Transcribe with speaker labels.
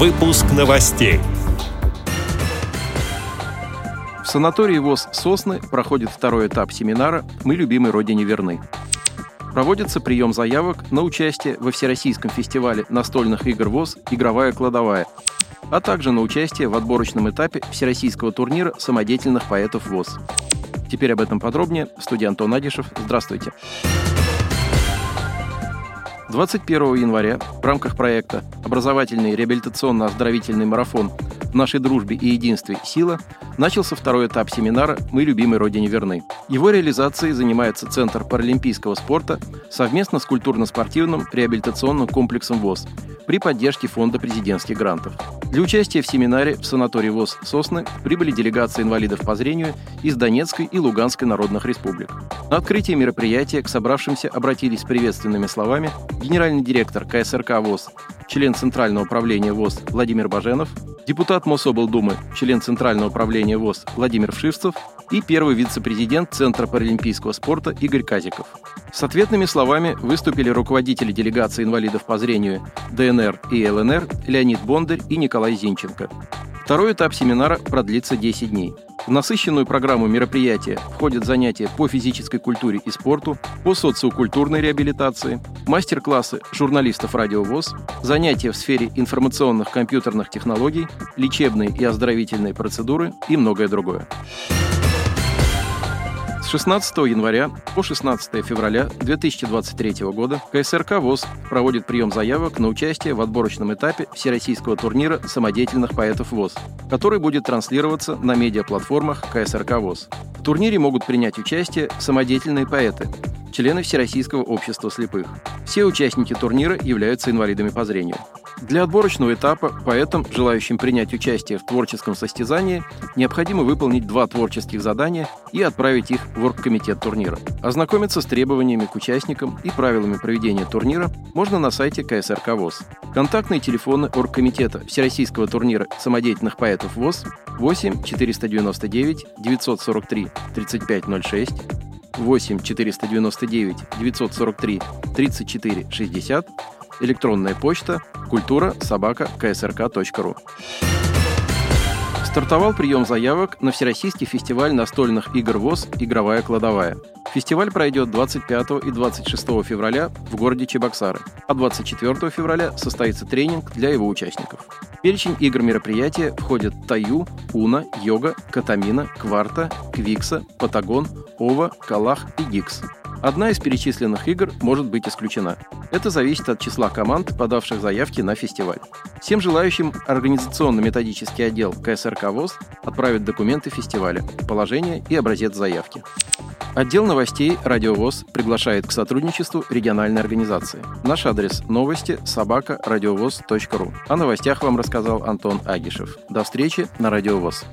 Speaker 1: Выпуск новостей.
Speaker 2: В санатории ВОЗ «Сосны» проходит второй этап семинара «Мы любимой Родине верны». Проводится прием заявок на участие во Всероссийском фестивале настольных игр ВОЗ «Игровая кладовая», а также на участие в отборочном этапе Всероссийского турнира самодеятельных поэтов ВОЗ. Теперь об этом подробнее. Студия Антон Адишев. Здравствуйте. 21 января в рамках проекта «Образовательный реабилитационно-оздоровительный марафон в нашей дружбе и единстве сила» начался второй этап семинара «Мы любимой Родине верны». Его реализацией занимается Центр паралимпийского спорта совместно с культурно-спортивным реабилитационным комплексом ВОЗ при поддержке Фонда президентских грантов. Для участия в семинаре в санатории ВОЗ «Сосны» прибыли делегации инвалидов по зрению из Донецкой и Луганской народных республик. На открытие мероприятия к собравшимся обратились с приветственными словами генеральный директор КСРК ВОЗ, член Центрального управления ВОЗ Владимир Баженов, депутат Мособлдумы, член Центрального управления ВОЗ Владимир Вшивцев и первый вице-президент Центра паралимпийского спорта Игорь Казиков. С ответными словами выступили руководители делегации инвалидов по зрению ДНР и ЛНР Леонид Бондарь и Николай Зинченко. Второй этап семинара продлится 10 дней. В насыщенную программу мероприятия входят занятия по физической культуре и спорту, по социокультурной реабилитации, мастер-классы журналистов Радио ВОЗ, занятия в сфере информационных компьютерных технологий, лечебные и оздоровительные процедуры и многое другое. 16 января по 16 февраля 2023 года КСРК ВОЗ проводит прием заявок на участие в отборочном этапе Всероссийского турнира самодеятельных поэтов ВОЗ, который будет транслироваться на медиаплатформах КСРК ВОЗ. В турнире могут принять участие самодеятельные поэты, члены Всероссийского общества слепых. Все участники турнира являются инвалидами по зрению. Для отборочного этапа поэтам, желающим принять участие в творческом состязании, необходимо выполнить два творческих задания и отправить их в оргкомитет турнира. Ознакомиться с требованиями к участникам и правилами проведения турнира можно на сайте КСРК ВОЗ. Контактные телефоны оргкомитета Всероссийского турнира самодеятельных поэтов ВОЗ 8 499 943 3506 8 499 943 34 60 электронная почта культура собака ксрк.ру. Стартовал прием заявок на Всероссийский фестиваль настольных игр ВОЗ «Игровая кладовая». Фестиваль пройдет 25 и 26 февраля в городе Чебоксары, а 24 февраля состоится тренинг для его участников. В перечень игр мероприятия входят Таю, Уна, Йога, Катамина, Кварта, Квикса, Патагон, Ова, Калах и Гикс. Одна из перечисленных игр может быть исключена. Это зависит от числа команд, подавших заявки на фестиваль. Всем желающим организационно-методический отдел КСРК ВОЗ отправит документы фестиваля, положение и образец заявки. Отдел новостей «Радиовоз» приглашает к сотрудничеству региональной организации. Наш адрес – новости собака радиовоз.ру. О новостях вам рассказал Антон Агишев. До встречи на «Радиовоз».